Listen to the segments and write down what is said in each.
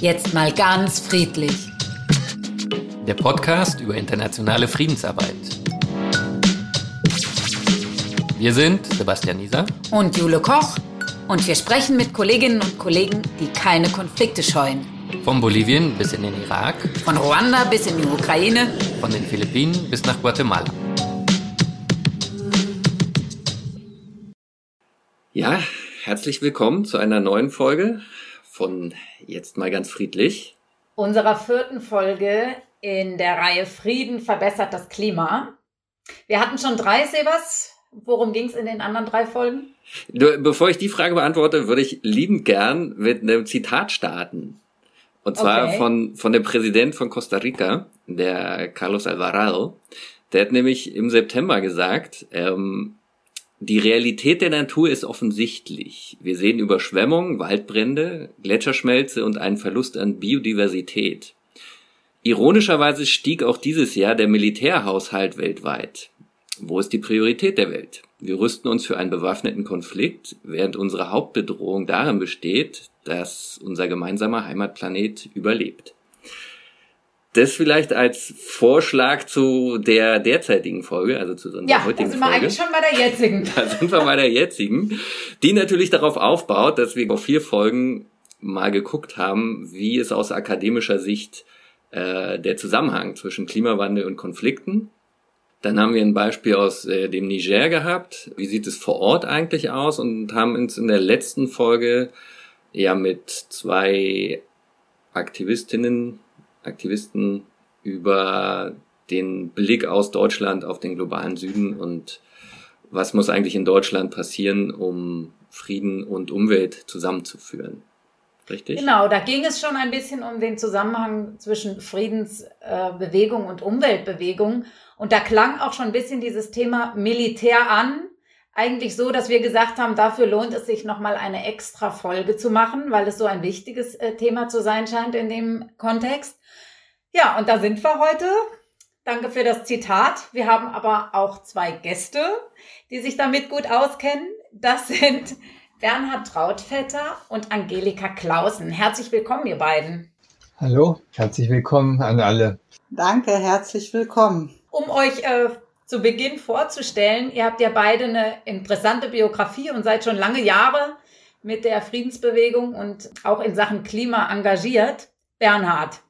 Jetzt mal ganz friedlich. Der Podcast über internationale Friedensarbeit. Wir sind Sebastian Nieser und Jule Koch und wir sprechen mit Kolleginnen und Kollegen, die keine Konflikte scheuen. Von Bolivien bis in den Irak, von Ruanda bis in die Ukraine, von den Philippinen bis nach Guatemala. Ja, herzlich willkommen zu einer neuen Folge von Jetzt mal ganz friedlich. Unserer vierten Folge in der Reihe Frieden verbessert das Klima. Wir hatten schon drei, Sebas. Worum ging es in den anderen drei Folgen? Bevor ich die Frage beantworte, würde ich liebend gern mit einem Zitat starten. Und zwar okay. von, von dem Präsident von Costa Rica, der Carlos Alvarado. Der hat nämlich im September gesagt, ähm, die Realität der Natur ist offensichtlich. Wir sehen Überschwemmungen, Waldbrände, Gletscherschmelze und einen Verlust an Biodiversität. Ironischerweise stieg auch dieses Jahr der Militärhaushalt weltweit. Wo ist die Priorität der Welt? Wir rüsten uns für einen bewaffneten Konflikt, während unsere Hauptbedrohung darin besteht, dass unser gemeinsamer Heimatplanet überlebt. Das vielleicht als Vorschlag zu der derzeitigen Folge, also zu unserer ja, heutigen Folge. Ja, sind wir eigentlich schon bei der jetzigen. Da sind wir bei der jetzigen, die natürlich darauf aufbaut, dass wir auf vier Folgen mal geguckt haben, wie es aus akademischer Sicht äh, der Zusammenhang zwischen Klimawandel und Konflikten. Dann haben wir ein Beispiel aus äh, dem Niger gehabt. Wie sieht es vor Ort eigentlich aus? Und haben uns in der letzten Folge ja mit zwei Aktivistinnen Aktivisten über den Blick aus Deutschland auf den globalen Süden und was muss eigentlich in Deutschland passieren, um Frieden und Umwelt zusammenzuführen. Richtig? Genau, da ging es schon ein bisschen um den Zusammenhang zwischen Friedensbewegung und Umweltbewegung. Und da klang auch schon ein bisschen dieses Thema Militär an. Eigentlich so, dass wir gesagt haben, dafür lohnt es sich nochmal eine extra Folge zu machen, weil es so ein wichtiges äh, Thema zu sein scheint in dem Kontext. Ja, und da sind wir heute. Danke für das Zitat. Wir haben aber auch zwei Gäste, die sich damit gut auskennen. Das sind Bernhard Trautvetter und Angelika Clausen. Herzlich willkommen, ihr beiden. Hallo, herzlich willkommen an alle. Danke, herzlich willkommen. Um euch äh, zu Beginn vorzustellen, ihr habt ja beide eine interessante Biografie und seid schon lange Jahre mit der Friedensbewegung und auch in Sachen Klima engagiert. Bernhard,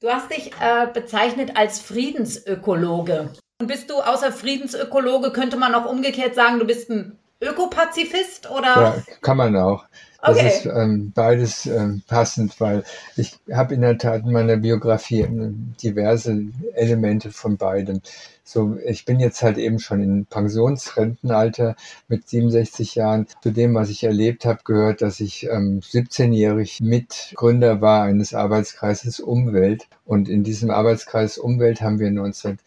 Du hast dich äh, bezeichnet als Friedensökologe. Und bist du außer Friedensökologe, könnte man auch umgekehrt sagen, du bist ein Ökopazifist oder? Ja, kann man auch. Das okay. ist ähm, beides ähm, passend, weil ich habe in der Tat in meiner Biografie ähm, diverse Elemente von beidem. So, ich bin jetzt halt eben schon in Pensionsrentenalter mit 67 Jahren. Zu dem, was ich erlebt habe, gehört, dass ich ähm, 17-jährig Mitgründer war eines Arbeitskreises Umwelt. Und in diesem Arbeitskreis Umwelt haben wir 19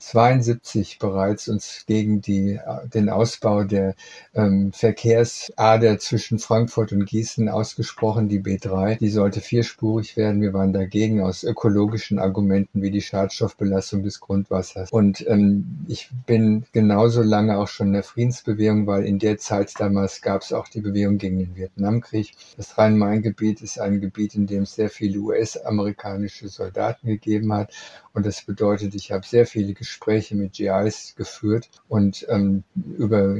72 bereits uns gegen die, den Ausbau der ähm, Verkehrsader zwischen Frankfurt und Gießen ausgesprochen, die B3. Die sollte vierspurig werden. Wir waren dagegen aus ökologischen Argumenten wie die Schadstoffbelastung des Grundwassers. Und ähm, ich bin genauso lange auch schon in der Friedensbewegung, weil in der Zeit damals gab es auch die Bewegung gegen den Vietnamkrieg. Das Rhein-Main-Gebiet ist ein Gebiet, in dem es sehr viele US-amerikanische Soldaten gegeben hat. Und das bedeutet, ich habe sehr viele Gespräche mit GIs geführt und ähm, über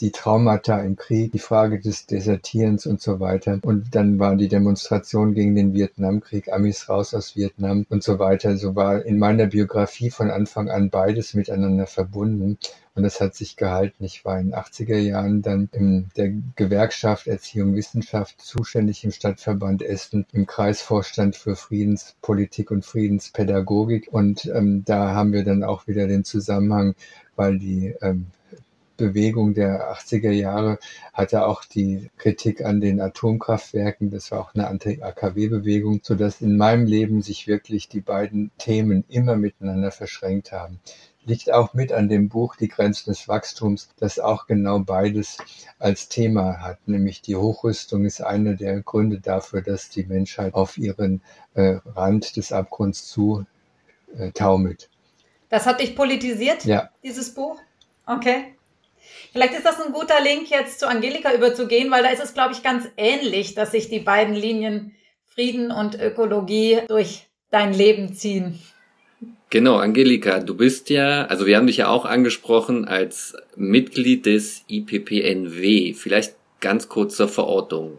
die Traumata im Krieg, die Frage des Desertierens und so weiter. Und dann waren die Demonstrationen gegen den Vietnamkrieg, Amis raus aus Vietnam und so weiter. So war in meiner Biografie von Anfang an beides miteinander verbunden. Und das hat sich gehalten. Ich war in den 80er Jahren dann in der Gewerkschaft Erziehung Wissenschaft zuständig im Stadtverband Essen, im Kreisvorstand für Friedenspolitik und Friedenspädagogik. Und ähm, da haben wir dann auch wieder den Zusammenhang, weil die ähm, Bewegung der 80er Jahre hatte auch die Kritik an den Atomkraftwerken. Das war auch eine Anti-AKW-Bewegung, sodass in meinem Leben sich wirklich die beiden Themen immer miteinander verschränkt haben liegt auch mit an dem Buch Die Grenzen des Wachstums, das auch genau beides als Thema hat, nämlich die Hochrüstung ist einer der Gründe dafür, dass die Menschheit auf ihren äh, Rand des Abgrunds zu äh, taumelt. Das hat dich politisiert, ja. dieses Buch? Okay. Vielleicht ist das ein guter Link jetzt zu Angelika überzugehen, weil da ist es, glaube ich, ganz ähnlich, dass sich die beiden Linien Frieden und Ökologie durch dein Leben ziehen. Genau, Angelika, du bist ja, also wir haben dich ja auch angesprochen als Mitglied des IPPNW. Vielleicht ganz kurz zur Verortung.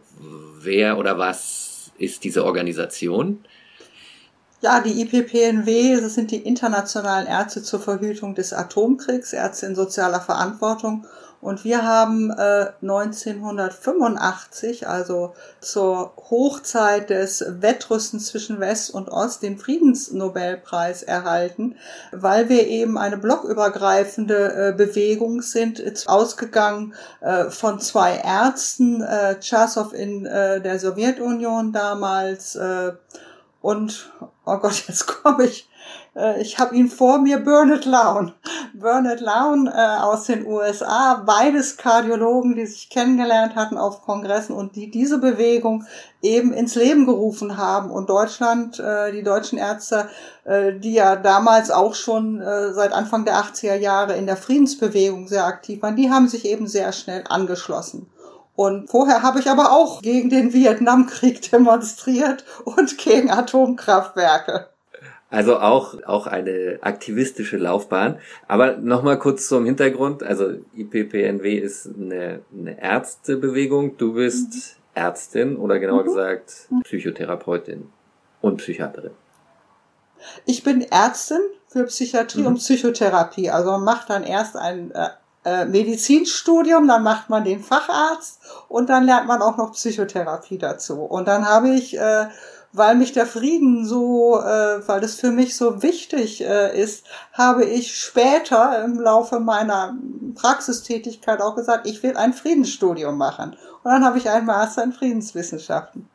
Wer oder was ist diese Organisation? Ja, die IPPNW, das sind die internationalen Ärzte zur Verhütung des Atomkriegs, Ärzte in sozialer Verantwortung. Und wir haben äh, 1985, also zur Hochzeit des Wettrüstens zwischen West und Ost, den Friedensnobelpreis erhalten, weil wir eben eine blockübergreifende äh, Bewegung sind, ausgegangen äh, von zwei Ärzten, äh, Chasov in äh, der Sowjetunion damals äh, und, oh Gott, jetzt komme ich äh, ich habe ihn vor mir, Bernard Lown. Bernard Lown äh, aus den USA, beides Kardiologen, die sich kennengelernt hatten auf Kongressen und die diese Bewegung eben ins Leben gerufen haben. Und Deutschland, äh, die deutschen Ärzte, äh, die ja damals auch schon äh, seit Anfang der 80er Jahre in der Friedensbewegung sehr aktiv waren, die haben sich eben sehr schnell angeschlossen. Und vorher habe ich aber auch gegen den Vietnamkrieg demonstriert und gegen Atomkraftwerke. Also auch, auch eine aktivistische Laufbahn. Aber nochmal kurz zum Hintergrund. Also IPPNW ist eine, eine Ärztebewegung. Du bist mhm. Ärztin oder genauer mhm. gesagt. Psychotherapeutin und Psychiaterin. Ich bin Ärztin für Psychiatrie mhm. und Psychotherapie. Also man macht dann erst ein äh, Medizinstudium, dann macht man den Facharzt und dann lernt man auch noch Psychotherapie dazu. Und dann habe ich äh, weil mich der Frieden so, äh, weil das für mich so wichtig äh, ist, habe ich später im Laufe meiner Praxistätigkeit auch gesagt, ich will ein Friedensstudium machen. Und dann habe ich einen Master in Friedenswissenschaften.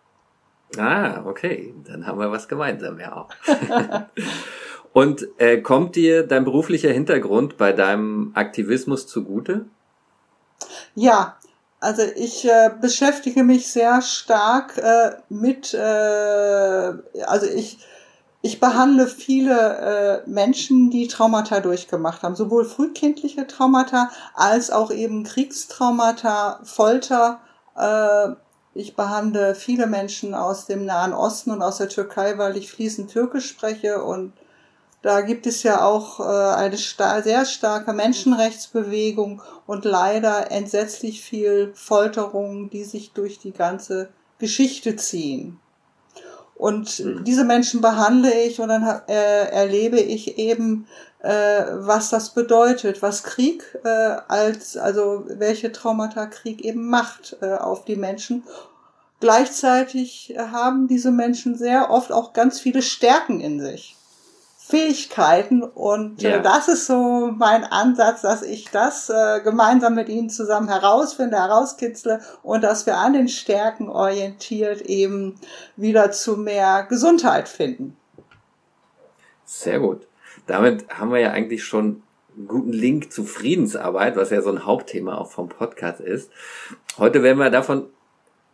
Ah, okay, dann haben wir was gemeinsam ja auch. Und äh, kommt dir dein beruflicher Hintergrund bei deinem Aktivismus zugute? Ja, also ich äh, beschäftige mich sehr stark äh, mit, äh, also ich, ich behandle viele äh, Menschen, die Traumata durchgemacht haben, sowohl frühkindliche Traumata als auch eben Kriegstraumata, Folter. Äh, ich behandle viele Menschen aus dem Nahen Osten und aus der Türkei, weil ich fließend Türkisch spreche und da gibt es ja auch äh, eine sehr starke Menschenrechtsbewegung und leider entsetzlich viel Folterungen, die sich durch die ganze Geschichte ziehen. Und mhm. diese Menschen behandle ich und dann äh, erlebe ich eben, äh, was das bedeutet, was Krieg äh, als, also welche Traumata Krieg eben macht auf die Menschen. Gleichzeitig haben diese Menschen sehr oft auch ganz viele Stärken in sich. Fähigkeiten und äh, ja. äh, das ist so mein Ansatz, dass ich das äh, gemeinsam mit Ihnen zusammen herausfinde, herauskitzle und dass wir an den Stärken orientiert eben wieder zu mehr Gesundheit finden. Sehr gut. Damit haben wir ja eigentlich schon einen guten Link zu Friedensarbeit, was ja so ein Hauptthema auch vom Podcast ist. Heute werden wir davon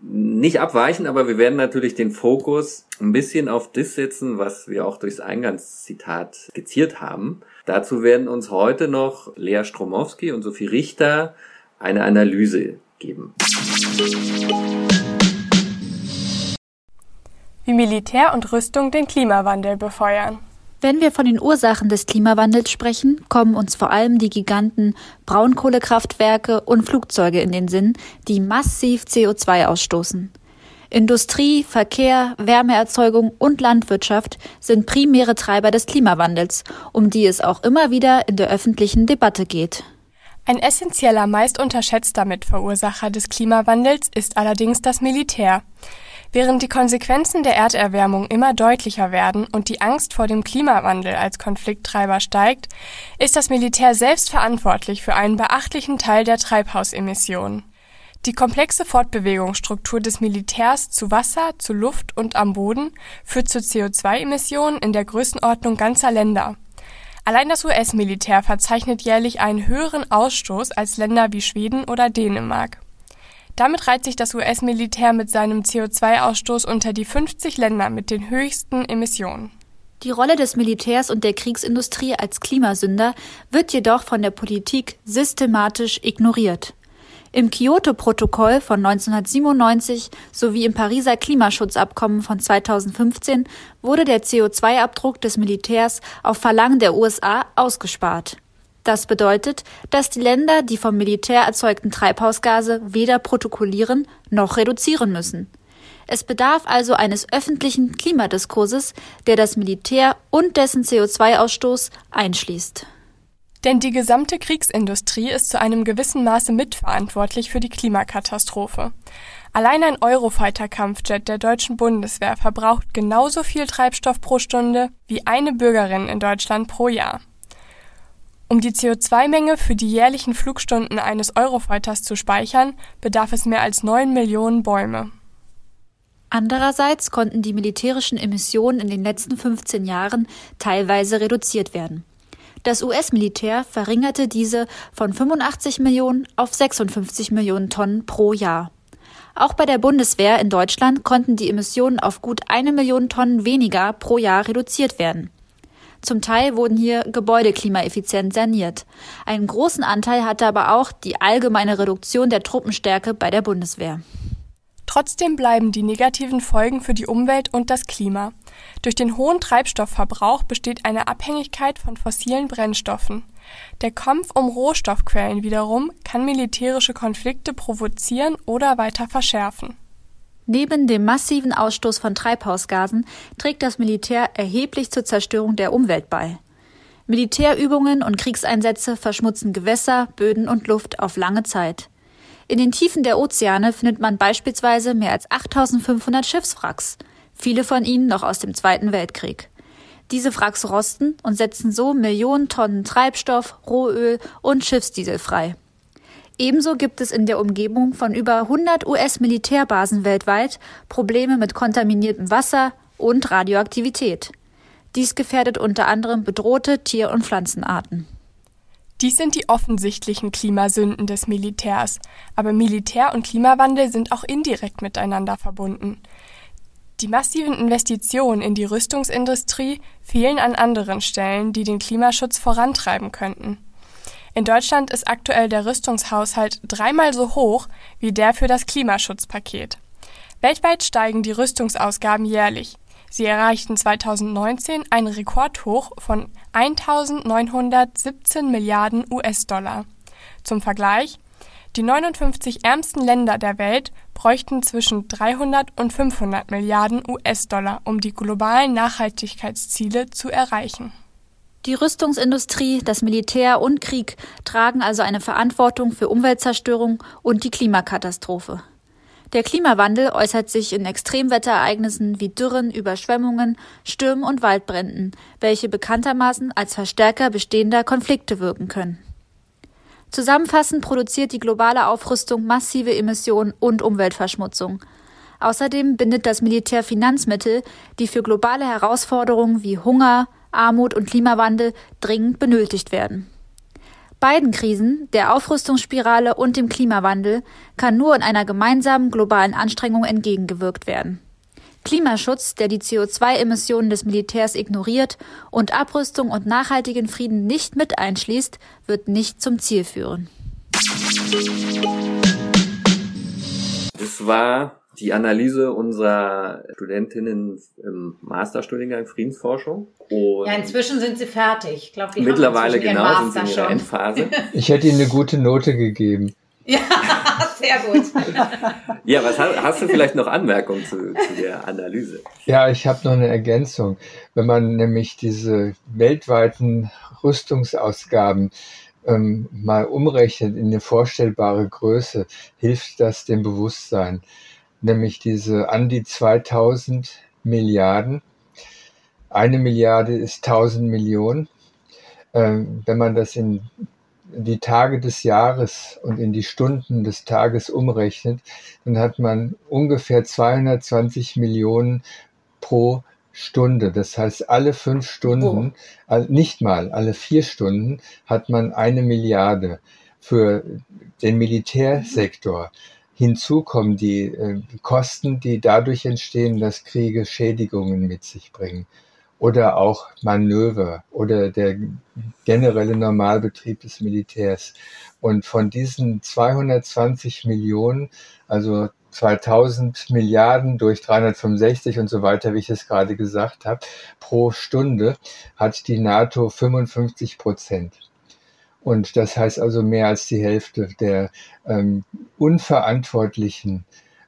nicht abweichen, aber wir werden natürlich den Fokus ein bisschen auf das setzen, was wir auch durchs Eingangszitat skizziert haben. Dazu werden uns heute noch Lea Stromowski und Sophie Richter eine Analyse geben. Wie Militär und Rüstung den Klimawandel befeuern. Wenn wir von den Ursachen des Klimawandels sprechen, kommen uns vor allem die Giganten Braunkohlekraftwerke und Flugzeuge in den Sinn, die massiv CO2 ausstoßen. Industrie, Verkehr, Wärmeerzeugung und Landwirtschaft sind primäre Treiber des Klimawandels, um die es auch immer wieder in der öffentlichen Debatte geht. Ein essentieller, meist unterschätzter Mitverursacher des Klimawandels ist allerdings das Militär. Während die Konsequenzen der Erderwärmung immer deutlicher werden und die Angst vor dem Klimawandel als Konflikttreiber steigt, ist das Militär selbst verantwortlich für einen beachtlichen Teil der Treibhausemissionen. Die komplexe Fortbewegungsstruktur des Militärs zu Wasser, zu Luft und am Boden führt zu CO2-Emissionen in der Größenordnung ganzer Länder. Allein das US-Militär verzeichnet jährlich einen höheren Ausstoß als Länder wie Schweden oder Dänemark damit reiht sich das US-Militär mit seinem CO2-Ausstoß unter die 50 Länder mit den höchsten Emissionen. Die Rolle des Militärs und der Kriegsindustrie als Klimasünder wird jedoch von der Politik systematisch ignoriert. Im Kyoto-Protokoll von 1997 sowie im Pariser Klimaschutzabkommen von 2015 wurde der CO2-Abdruck des Militärs auf Verlangen der USA ausgespart. Das bedeutet, dass die Länder die vom Militär erzeugten Treibhausgase weder protokollieren noch reduzieren müssen. Es bedarf also eines öffentlichen Klimadiskurses, der das Militär und dessen CO2-Ausstoß einschließt. Denn die gesamte Kriegsindustrie ist zu einem gewissen Maße mitverantwortlich für die Klimakatastrophe. Allein ein Eurofighter-Kampfjet der deutschen Bundeswehr verbraucht genauso viel Treibstoff pro Stunde wie eine Bürgerin in Deutschland pro Jahr. Um die CO2-Menge für die jährlichen Flugstunden eines Eurofighters zu speichern, bedarf es mehr als neun Millionen Bäume. Andererseits konnten die militärischen Emissionen in den letzten 15 Jahren teilweise reduziert werden. Das US-Militär verringerte diese von 85 Millionen auf 56 Millionen Tonnen pro Jahr. Auch bei der Bundeswehr in Deutschland konnten die Emissionen auf gut eine Million Tonnen weniger pro Jahr reduziert werden. Zum Teil wurden hier Gebäude klimaeffizient saniert. Einen großen Anteil hatte aber auch die allgemeine Reduktion der Truppenstärke bei der Bundeswehr. Trotzdem bleiben die negativen Folgen für die Umwelt und das Klima. Durch den hohen Treibstoffverbrauch besteht eine Abhängigkeit von fossilen Brennstoffen. Der Kampf um Rohstoffquellen wiederum kann militärische Konflikte provozieren oder weiter verschärfen. Neben dem massiven Ausstoß von Treibhausgasen trägt das Militär erheblich zur Zerstörung der Umwelt bei. Militärübungen und Kriegseinsätze verschmutzen Gewässer, Böden und Luft auf lange Zeit. In den Tiefen der Ozeane findet man beispielsweise mehr als 8500 Schiffswracks viele von ihnen noch aus dem Zweiten Weltkrieg. Diese Wracks rosten und setzen so Millionen Tonnen Treibstoff, Rohöl und Schiffsdiesel frei. Ebenso gibt es in der Umgebung von über 100 US-Militärbasen weltweit Probleme mit kontaminiertem Wasser und Radioaktivität. Dies gefährdet unter anderem bedrohte Tier- und Pflanzenarten. Dies sind die offensichtlichen Klimasünden des Militärs, aber Militär und Klimawandel sind auch indirekt miteinander verbunden. Die massiven Investitionen in die Rüstungsindustrie fehlen an anderen Stellen, die den Klimaschutz vorantreiben könnten. In Deutschland ist aktuell der Rüstungshaushalt dreimal so hoch wie der für das Klimaschutzpaket. Weltweit steigen die Rüstungsausgaben jährlich. Sie erreichten 2019 ein Rekordhoch von 1917 Milliarden US-Dollar. Zum Vergleich, die 59 ärmsten Länder der Welt bräuchten zwischen 300 und 500 Milliarden US-Dollar, um die globalen Nachhaltigkeitsziele zu erreichen. Die Rüstungsindustrie, das Militär und Krieg tragen also eine Verantwortung für Umweltzerstörung und die Klimakatastrophe. Der Klimawandel äußert sich in Extremwetterereignissen wie Dürren, Überschwemmungen, Stürmen und Waldbränden, welche bekanntermaßen als Verstärker bestehender Konflikte wirken können. Zusammenfassend produziert die globale Aufrüstung massive Emissionen und Umweltverschmutzung. Außerdem bindet das Militär Finanzmittel, die für globale Herausforderungen wie Hunger, Armut und Klimawandel dringend benötigt werden. Beiden Krisen, der Aufrüstungsspirale und dem Klimawandel, kann nur in einer gemeinsamen globalen Anstrengung entgegengewirkt werden. Klimaschutz, der die CO2-Emissionen des Militärs ignoriert und Abrüstung und nachhaltigen Frieden nicht mit einschließt, wird nicht zum Ziel führen. Das war die Analyse unserer Studentinnen im Masterstudiengang Friedensforschung. Und ja, inzwischen sind sie fertig. Ich glaube, mittlerweile genau sind sie in ihrer Endphase. Ich hätte ihnen eine gute Note gegeben. Ja, sehr gut. ja, was hast, hast, du vielleicht noch Anmerkungen zu, zu der Analyse? Ja, ich habe noch eine Ergänzung. Wenn man nämlich diese weltweiten Rüstungsausgaben ähm, mal umrechnet in eine vorstellbare Größe, hilft das dem Bewusstsein. Nämlich diese an die 2000 Milliarden. Eine Milliarde ist 1000 Millionen. Ähm, wenn man das in die Tage des Jahres und in die Stunden des Tages umrechnet, dann hat man ungefähr 220 Millionen pro Stunde. Das heißt, alle fünf Stunden, oh. nicht mal, alle vier Stunden hat man eine Milliarde für den Militärsektor. Hinzu kommen die äh, Kosten, die dadurch entstehen, dass Kriege Schädigungen mit sich bringen. oder auch Manöver oder der generelle Normalbetrieb des Militärs. Und von diesen 220 Millionen, also 2000 Milliarden durch 365 und so weiter, wie ich es gerade gesagt habe, pro Stunde hat die NATO 55 Prozent. Und das heißt also mehr als die Hälfte der ähm, unverantwortlichen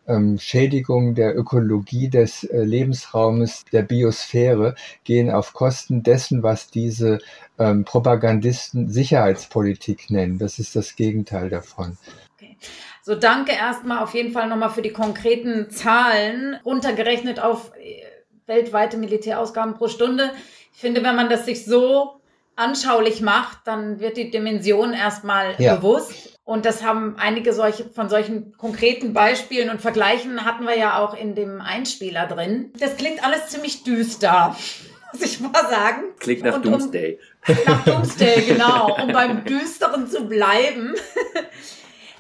ähm, Schädigungen der Ökologie des äh, Lebensraumes der Biosphäre gehen auf Kosten dessen, was diese ähm, Propagandisten Sicherheitspolitik nennen. Das ist das Gegenteil davon. Okay. So, danke erstmal auf jeden Fall nochmal für die konkreten Zahlen, runtergerechnet auf äh, weltweite Militärausgaben pro Stunde. Ich finde, wenn man das sich so anschaulich macht, dann wird die Dimension erstmal ja. bewusst. Und das haben einige solche, von solchen konkreten Beispielen und Vergleichen hatten wir ja auch in dem Einspieler drin. Das klingt alles ziemlich düster, muss ich mal sagen. Klingt nach und Doomsday. Um, nach Doomsday, genau. Um beim Düsteren zu bleiben.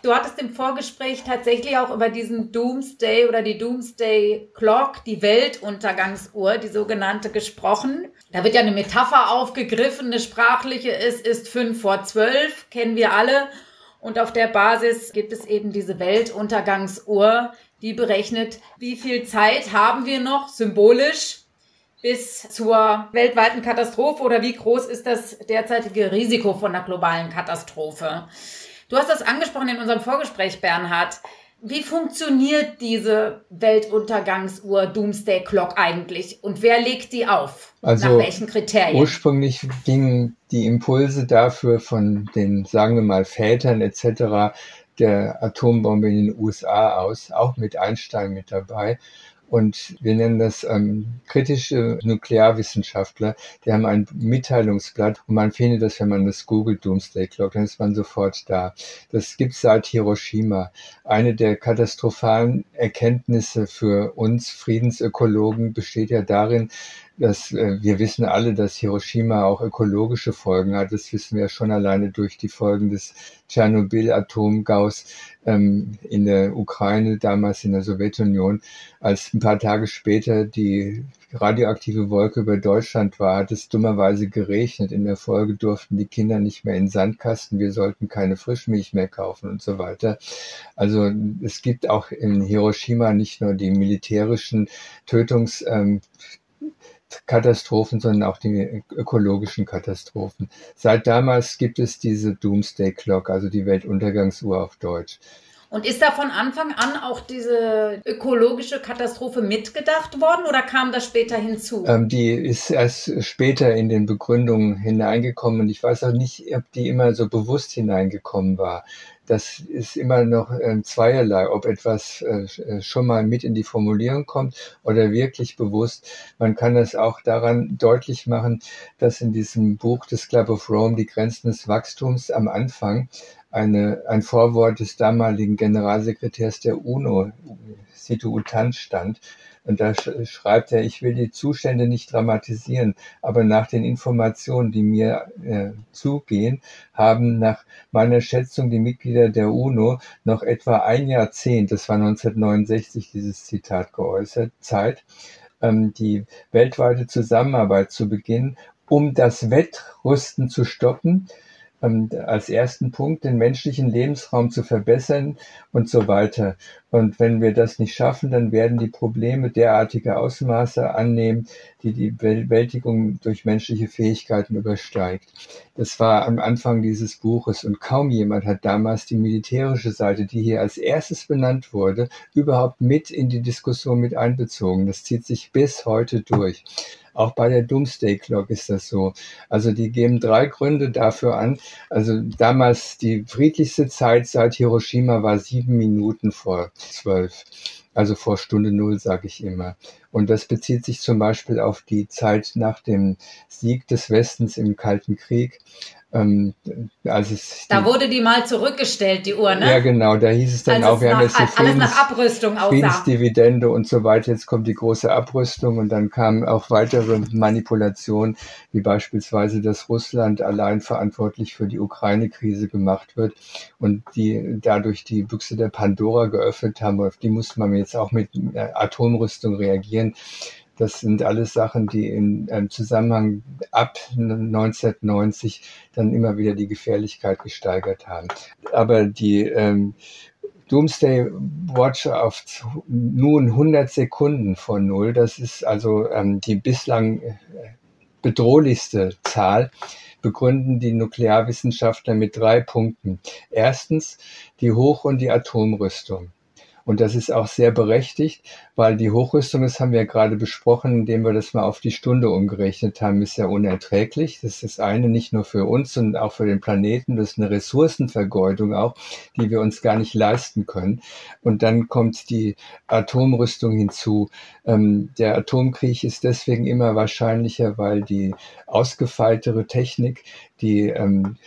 Du hattest im Vorgespräch tatsächlich auch über diesen Doomsday oder die Doomsday Clock, die Weltuntergangsuhr, die sogenannte, gesprochen. Da wird ja eine Metapher aufgegriffen, eine sprachliche ist, ist fünf vor zwölf, kennen wir alle. Und auf der Basis gibt es eben diese Weltuntergangsuhr, die berechnet, wie viel Zeit haben wir noch symbolisch bis zur weltweiten Katastrophe oder wie groß ist das derzeitige Risiko von einer globalen Katastrophe. Du hast das angesprochen in unserem Vorgespräch, Bernhard. Wie funktioniert diese Weltuntergangsuhr Doomsday Clock eigentlich und wer legt die auf? Also Nach welchen Kriterien? Ursprünglich gingen die Impulse dafür von den, sagen wir mal, Vätern etc. der Atombombe in den USA aus, auch mit Einstein mit dabei. Und wir nennen das ähm, kritische Nuklearwissenschaftler. Die haben ein Mitteilungsblatt und man findet das, wenn man das googelt, Doomsday Clock, dann ist man sofort da. Das gibt es seit Hiroshima. Eine der katastrophalen Erkenntnisse für uns Friedensökologen besteht ja darin, dass äh, wir wissen alle, dass Hiroshima auch ökologische Folgen hat. Das wissen wir schon alleine durch die Folgen des Tschernobyl-Atomgaus ähm, in der Ukraine, damals in der Sowjetunion. Als ein paar Tage später die radioaktive Wolke über Deutschland war, hat es dummerweise geregnet. In der Folge durften die Kinder nicht mehr in Sandkasten, wir sollten keine Frischmilch mehr kaufen und so weiter. Also es gibt auch in Hiroshima nicht nur die militärischen Tötungs ähm, Katastrophen, sondern auch die ökologischen Katastrophen. Seit damals gibt es diese Doomsday Clock, also die Weltuntergangsuhr auf Deutsch. Und ist da von Anfang an auch diese ökologische Katastrophe mitgedacht worden oder kam das später hinzu? Ähm, die ist erst später in den Begründungen hineingekommen und ich weiß auch nicht, ob die immer so bewusst hineingekommen war das ist immer noch äh, zweierlei, ob etwas äh, äh, schon mal mit in die Formulierung kommt oder wirklich bewusst. Man kann das auch daran deutlich machen, dass in diesem Buch des Club of Rome die Grenzen des Wachstums am Anfang eine, ein Vorwort des damaligen Generalsekretärs der UNO, Situ Utant, stand, und da schreibt er, ich will die Zustände nicht dramatisieren, aber nach den Informationen, die mir äh, zugehen, haben nach meiner Schätzung die Mitglieder der UNO noch etwa ein Jahrzehnt, das war 1969 dieses Zitat geäußert, Zeit, ähm, die weltweite Zusammenarbeit zu beginnen, um das Wettrüsten zu stoppen, als ersten Punkt den menschlichen Lebensraum zu verbessern und so weiter. Und wenn wir das nicht schaffen, dann werden die Probleme derartige Ausmaße annehmen, die die Bewältigung durch menschliche Fähigkeiten übersteigt. Das war am Anfang dieses Buches und kaum jemand hat damals die militärische Seite, die hier als erstes benannt wurde, überhaupt mit in die Diskussion mit einbezogen. Das zieht sich bis heute durch. Auch bei der Doomsday Clock ist das so. Also die geben drei Gründe dafür an. Also damals die friedlichste Zeit seit Hiroshima war sieben Minuten vor zwölf. Also vor Stunde Null, sage ich immer. Und das bezieht sich zum Beispiel auf die Zeit nach dem Sieg des Westens im Kalten Krieg. Ähm, als es da wurde die mal zurückgestellt, die Uhr, ne? Ja, genau. Da hieß es dann also auch, wir haben jetzt die Friedens, Friedensdividende und so weiter. Jetzt kommt die große Abrüstung und dann kamen auch weitere Manipulationen, wie beispielsweise, dass Russland allein verantwortlich für die Ukraine-Krise gemacht wird und die dadurch die Büchse der Pandora geöffnet haben. Auf die musste man jetzt auch mit äh, Atomrüstung reagieren. Das sind alles Sachen, die in einem Zusammenhang ab 1990 dann immer wieder die Gefährlichkeit gesteigert haben. Aber die ähm, Doomsday Watch auf nun 100 Sekunden von Null, das ist also ähm, die bislang äh, bedrohlichste Zahl, begründen die Nuklearwissenschaftler mit drei Punkten. Erstens die Hoch- und die Atomrüstung. Und das ist auch sehr berechtigt, weil die Hochrüstung, das haben wir ja gerade besprochen, indem wir das mal auf die Stunde umgerechnet haben, ist ja unerträglich. Das ist das eine nicht nur für uns, sondern auch für den Planeten. Das ist eine Ressourcenvergeudung auch, die wir uns gar nicht leisten können. Und dann kommt die Atomrüstung hinzu. Ähm, der Atomkrieg ist deswegen immer wahrscheinlicher, weil die ausgefeiltere Technik, die ähm,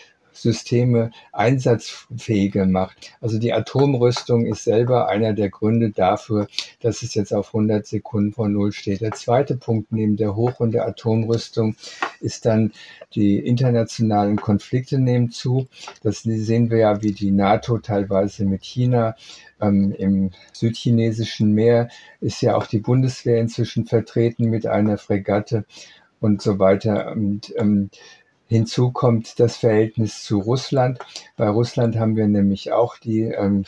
Systeme einsatzfähiger macht. Also die Atomrüstung ist selber einer der Gründe dafür, dass es jetzt auf 100 Sekunden vor Null steht. Der zweite Punkt neben der Hoch- und der Atomrüstung ist dann die internationalen Konflikte nehmen zu. Das sehen wir ja, wie die NATO teilweise mit China ähm, Im südchinesischen Meer ist ja auch die Bundeswehr inzwischen vertreten mit einer Fregatte und so weiter. Und ähm, Hinzu kommt das Verhältnis zu Russland. Bei Russland haben wir nämlich auch die ähm,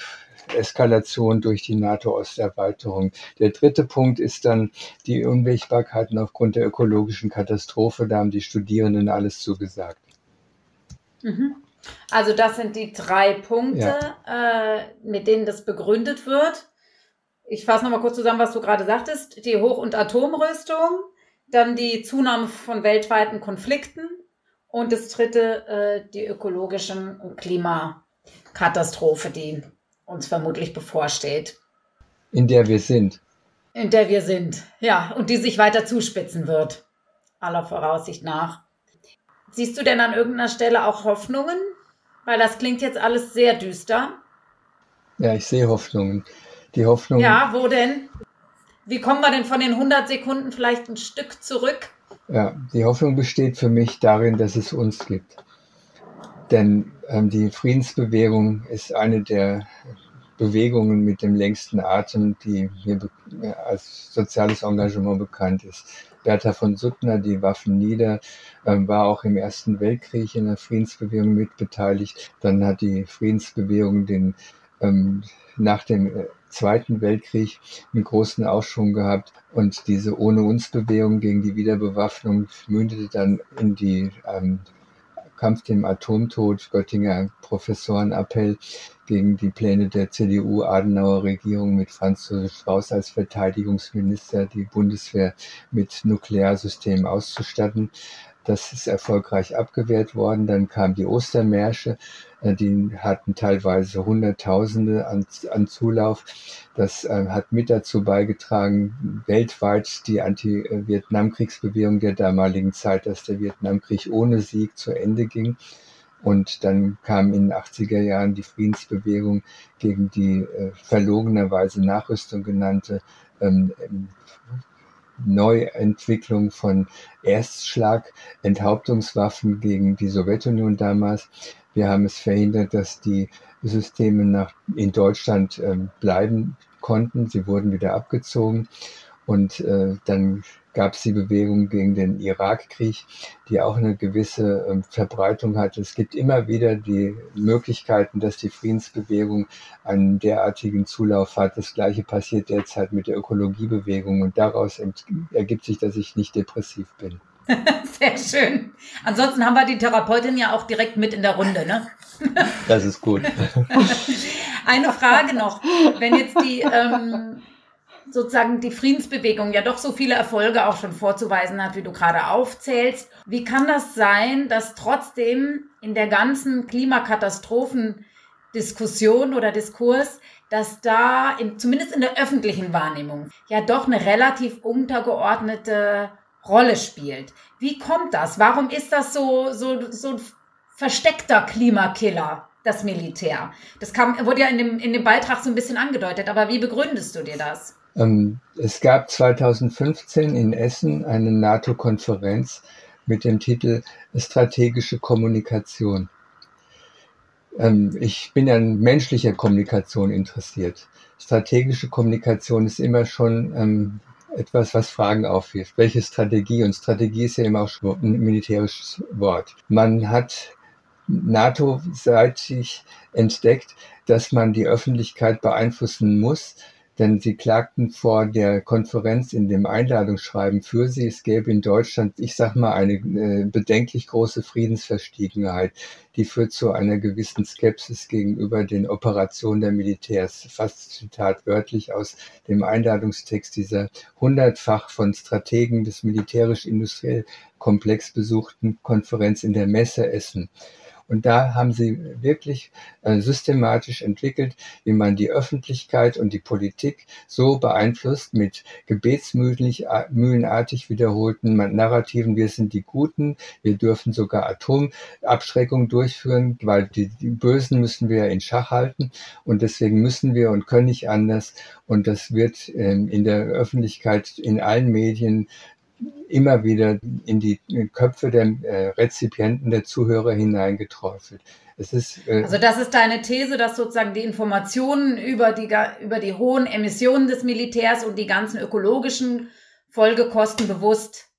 Eskalation durch die NATO-Osterweiterung. Der dritte Punkt ist dann die Unwägbarkeiten aufgrund der ökologischen Katastrophe. Da haben die Studierenden alles zugesagt. Mhm. Also das sind die drei Punkte, ja. äh, mit denen das begründet wird. Ich fasse nochmal kurz zusammen, was du gerade sagtest. Die Hoch- und Atomrüstung, dann die Zunahme von weltweiten Konflikten, und das dritte, äh, die ökologischen und Klimakatastrophe, die uns vermutlich bevorsteht. In der wir sind. In der wir sind, ja, und die sich weiter zuspitzen wird, aller Voraussicht nach. Siehst du denn an irgendeiner Stelle auch Hoffnungen? Weil das klingt jetzt alles sehr düster. Ja, ich sehe Hoffnungen. Die Hoffnung. Ja, wo denn? Wie kommen wir denn von den 100 Sekunden vielleicht ein Stück zurück? Ja, die Hoffnung besteht für mich darin, dass es uns gibt. Denn ähm, die Friedensbewegung ist eine der Bewegungen mit dem längsten Atem, die mir als soziales Engagement bekannt ist. Bertha von Suttner, die Waffen nieder, ähm, war auch im Ersten Weltkrieg in der Friedensbewegung mitbeteiligt. Dann hat die Friedensbewegung den ähm, nach dem äh, Zweiten Weltkrieg einen großen Aufschwung gehabt und diese Ohne uns Bewegung gegen die Wiederbewaffnung mündete dann in die ähm, Kampf dem Atomtod, Göttinger Professorenappell gegen die Pläne der CDU-Adenauer Regierung mit Franz Josef Strauß als Verteidigungsminister, die Bundeswehr mit Nuklearsystemen auszustatten. Das ist erfolgreich abgewehrt worden. Dann kamen die Ostermärsche äh, die hatten teilweise Hunderttausende an, an Zulauf. Das äh, hat mit dazu beigetragen, weltweit die Anti-Vietnam-Kriegsbewegung der damaligen Zeit, dass der Vietnamkrieg ohne Sieg zu Ende ging. Und dann kam in den 80er Jahren die Friedensbewegung gegen die äh, verlogenerweise Nachrüstung genannte ähm, Neuentwicklung von Erstschlag, Enthauptungswaffen gegen die Sowjetunion damals. Wir haben es verhindert, dass die Systeme nach, in Deutschland äh, bleiben konnten. Sie wurden wieder abgezogen. Und äh, dann gab es die Bewegung gegen den Irakkrieg, die auch eine gewisse äh, Verbreitung hatte. Es gibt immer wieder die Möglichkeiten, dass die Friedensbewegung einen derartigen Zulauf hat. Das gleiche passiert derzeit mit der Ökologiebewegung und daraus ergibt sich, dass ich nicht depressiv bin. Sehr schön. Ansonsten haben wir die Therapeutin ja auch direkt mit in der Runde, ne? Das ist gut. Eine Frage noch. Wenn jetzt die ähm, sozusagen die Friedensbewegung ja doch so viele Erfolge auch schon vorzuweisen hat, wie du gerade aufzählst, wie kann das sein, dass trotzdem in der ganzen Klimakatastrophendiskussion oder Diskurs, dass da in, zumindest in der öffentlichen Wahrnehmung ja doch eine relativ untergeordnete Rolle spielt. Wie kommt das? Warum ist das so, so, so ein versteckter Klimakiller, das Militär? Das kam, wurde ja in dem, in dem Beitrag so ein bisschen angedeutet, aber wie begründest du dir das? Ähm, es gab 2015 in Essen eine NATO-Konferenz mit dem Titel Strategische Kommunikation. Ähm, ich bin an menschlicher Kommunikation interessiert. Strategische Kommunikation ist immer schon ähm, etwas, was Fragen aufwirft. Welche Strategie? Und Strategie ist ja immer auch schon ein militärisches Wort. Man hat NATO-seitig entdeckt, dass man die Öffentlichkeit beeinflussen muss, denn sie klagten vor der Konferenz in dem Einladungsschreiben für sie, es gäbe in Deutschland, ich sag mal, eine äh, bedenklich große Friedensverstiegenheit, die führt zu einer gewissen Skepsis gegenüber den Operationen der Militärs. Fast Zitat wörtlich aus dem Einladungstext dieser hundertfach von Strategen des militärisch-industriell komplex besuchten Konferenz in der Messe Essen. Und da haben sie wirklich äh, systematisch entwickelt, wie man die Öffentlichkeit und die Politik so beeinflusst mit gebetsmühlenartig wiederholten Narrativen, wir sind die Guten, wir dürfen sogar Atomabschreckung durchführen, weil die, die Bösen müssen wir in Schach halten. Und deswegen müssen wir und können nicht anders. Und das wird ähm, in der Öffentlichkeit, in allen Medien immer wieder in die Köpfe der äh, Rezipienten, der Zuhörer hineingeträufelt. Es ist, äh, also das ist deine These, dass sozusagen die Informationen über die, über die hohen Emissionen des Militärs und die ganzen ökologischen Folgekosten bewusst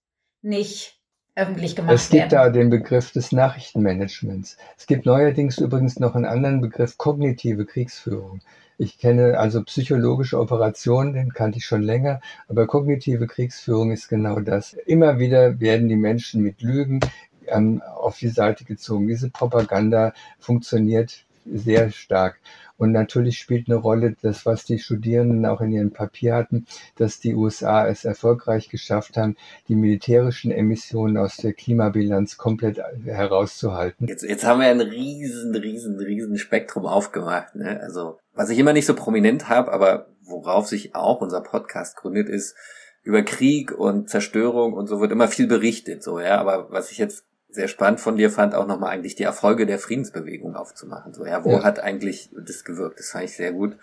nicht öffentlich gemacht werden. Es gibt da den Begriff des Nachrichtenmanagements. Es gibt neuerdings übrigens noch einen anderen Begriff, kognitive Kriegsführung. Ich kenne also psychologische Operationen, den kannte ich schon länger, aber kognitive Kriegsführung ist genau das. Immer wieder werden die Menschen mit Lügen ähm, auf die Seite gezogen. Diese Propaganda funktioniert sehr stark. Und natürlich spielt eine Rolle das, was die Studierenden auch in ihrem Papier hatten, dass die USA es erfolgreich geschafft haben, die militärischen Emissionen aus der Klimabilanz komplett herauszuhalten. Jetzt, jetzt haben wir ein riesen, riesen, riesen Spektrum aufgemacht. Ne? Also was ich immer nicht so prominent habe, aber worauf sich auch unser Podcast gründet, ist über Krieg und Zerstörung und so wird immer viel berichtet, so ja. Aber was ich jetzt sehr spannend von dir fand, auch nochmal eigentlich die Erfolge der Friedensbewegung aufzumachen. So, ja, wo ja. hat eigentlich das gewirkt? Das fand ich sehr gut.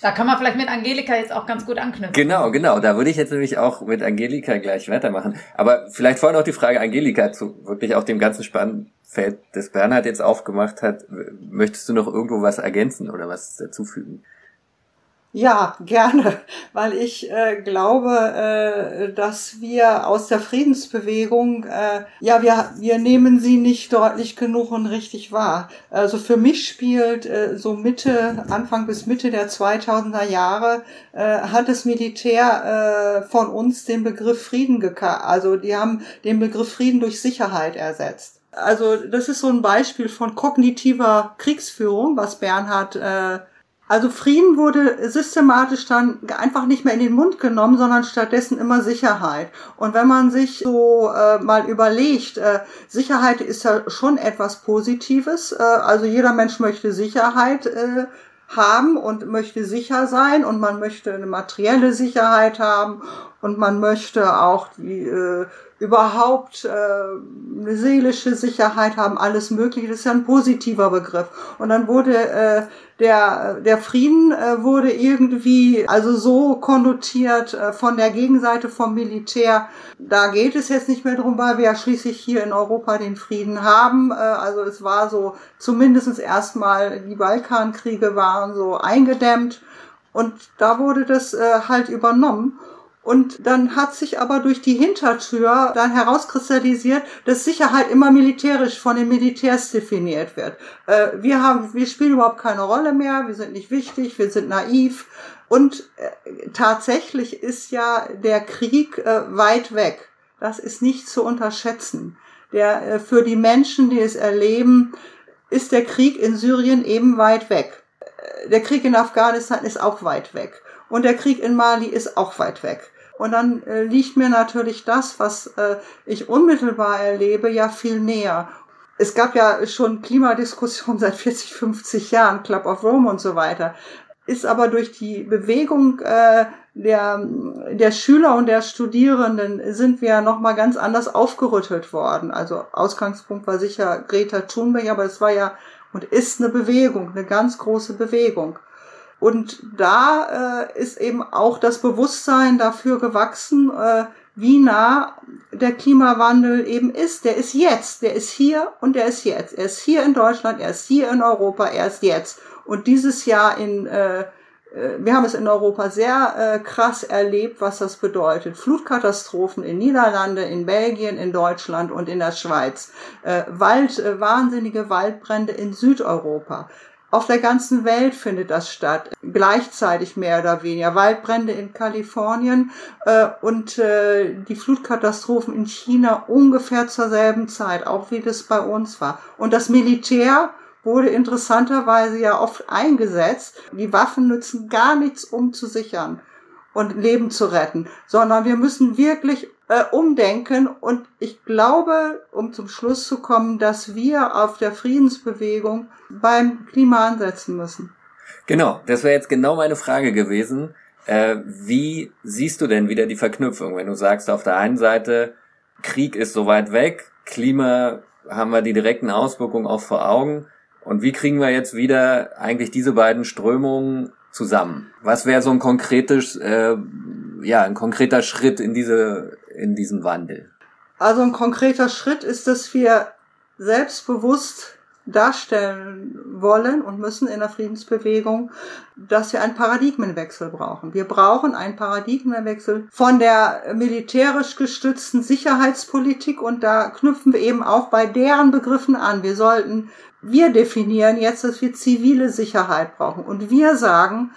Da kann man vielleicht mit Angelika jetzt auch ganz gut anknüpfen. Genau, genau. Da würde ich jetzt nämlich auch mit Angelika gleich weitermachen. Aber vielleicht vorher noch die Frage, Angelika, zu wirklich auch dem ganzen Spannfeld, das Bernhard jetzt aufgemacht hat. Möchtest du noch irgendwo was ergänzen oder was dazufügen? Ja, gerne, weil ich äh, glaube, äh, dass wir aus der Friedensbewegung, äh, ja, wir, wir nehmen sie nicht deutlich genug und richtig wahr. Also für mich spielt äh, so Mitte, Anfang bis Mitte der 2000er Jahre, äh, hat das Militär äh, von uns den Begriff Frieden gekauft. Also die haben den Begriff Frieden durch Sicherheit ersetzt. Also das ist so ein Beispiel von kognitiver Kriegsführung, was Bernhard äh, also Frieden wurde systematisch dann einfach nicht mehr in den Mund genommen, sondern stattdessen immer Sicherheit. Und wenn man sich so äh, mal überlegt, äh, Sicherheit ist ja schon etwas Positives. Äh, also jeder Mensch möchte Sicherheit äh, haben und möchte sicher sein und man möchte eine materielle Sicherheit haben und man möchte auch die äh, überhaupt äh, eine seelische Sicherheit haben, alles Mögliche. Das ist ja ein positiver Begriff. Und dann wurde äh, der der Frieden äh, wurde irgendwie also so konnotiert äh, von der Gegenseite vom Militär. Da geht es jetzt nicht mehr drum, weil wir ja schließlich hier in Europa den Frieden haben. Äh, also es war so zumindestens erstmal die Balkankriege waren so eingedämmt und da wurde das äh, halt übernommen. Und dann hat sich aber durch die Hintertür dann herauskristallisiert, dass Sicherheit immer militärisch von den Militärs definiert wird. Äh, wir haben, wir spielen überhaupt keine Rolle mehr, wir sind nicht wichtig, wir sind naiv. Und äh, tatsächlich ist ja der Krieg äh, weit weg. Das ist nicht zu unterschätzen. Der, für die Menschen, die es erleben, ist der Krieg in Syrien eben weit weg. Der Krieg in Afghanistan ist auch weit weg. Und der Krieg in Mali ist auch weit weg. Und dann äh, liegt mir natürlich das, was äh, ich unmittelbar erlebe, ja viel näher. Es gab ja schon Klimadiskussionen seit 40, 50 Jahren, Club of Rome und so weiter. Ist aber durch die Bewegung äh, der, der Schüler und der Studierenden sind wir nochmal ganz anders aufgerüttelt worden. Also Ausgangspunkt war sicher Greta Thunberg, aber es war ja und ist eine Bewegung, eine ganz große Bewegung. Und da äh, ist eben auch das Bewusstsein dafür gewachsen, äh, wie nah der Klimawandel eben ist. Der ist jetzt, der ist hier und der ist jetzt. Er ist hier in Deutschland, er ist hier in Europa, er ist jetzt. Und dieses Jahr in, äh, äh, wir haben es in Europa sehr äh, krass erlebt, was das bedeutet. Flutkatastrophen in Niederlande, in Belgien, in Deutschland und in der Schweiz. Äh, Wald, äh, wahnsinnige Waldbrände in Südeuropa. Auf der ganzen Welt findet das statt, gleichzeitig mehr oder weniger. Waldbrände in Kalifornien äh, und äh, die Flutkatastrophen in China ungefähr zur selben Zeit, auch wie das bei uns war. Und das Militär wurde interessanterweise ja oft eingesetzt. Die Waffen nützen gar nichts, um zu sichern und Leben zu retten, sondern wir müssen wirklich äh, umdenken. Und ich glaube, um zum Schluss zu kommen, dass wir auf der Friedensbewegung beim Klima ansetzen müssen. Genau, das wäre jetzt genau meine Frage gewesen. Äh, wie siehst du denn wieder die Verknüpfung, wenn du sagst, auf der einen Seite, Krieg ist so weit weg, Klima haben wir die direkten Auswirkungen auch vor Augen. Und wie kriegen wir jetzt wieder eigentlich diese beiden Strömungen zusammen? Was wäre so ein konkretes, äh, ja, ein konkreter Schritt in diese, in diesen Wandel? Also ein konkreter Schritt ist, dass wir selbstbewusst darstellen wollen und müssen in der Friedensbewegung, dass wir einen Paradigmenwechsel brauchen. Wir brauchen einen Paradigmenwechsel von der militärisch gestützten Sicherheitspolitik und da knüpfen wir eben auch bei deren Begriffen an. Wir sollten wir definieren jetzt, dass wir zivile Sicherheit brauchen. Und wir sagen,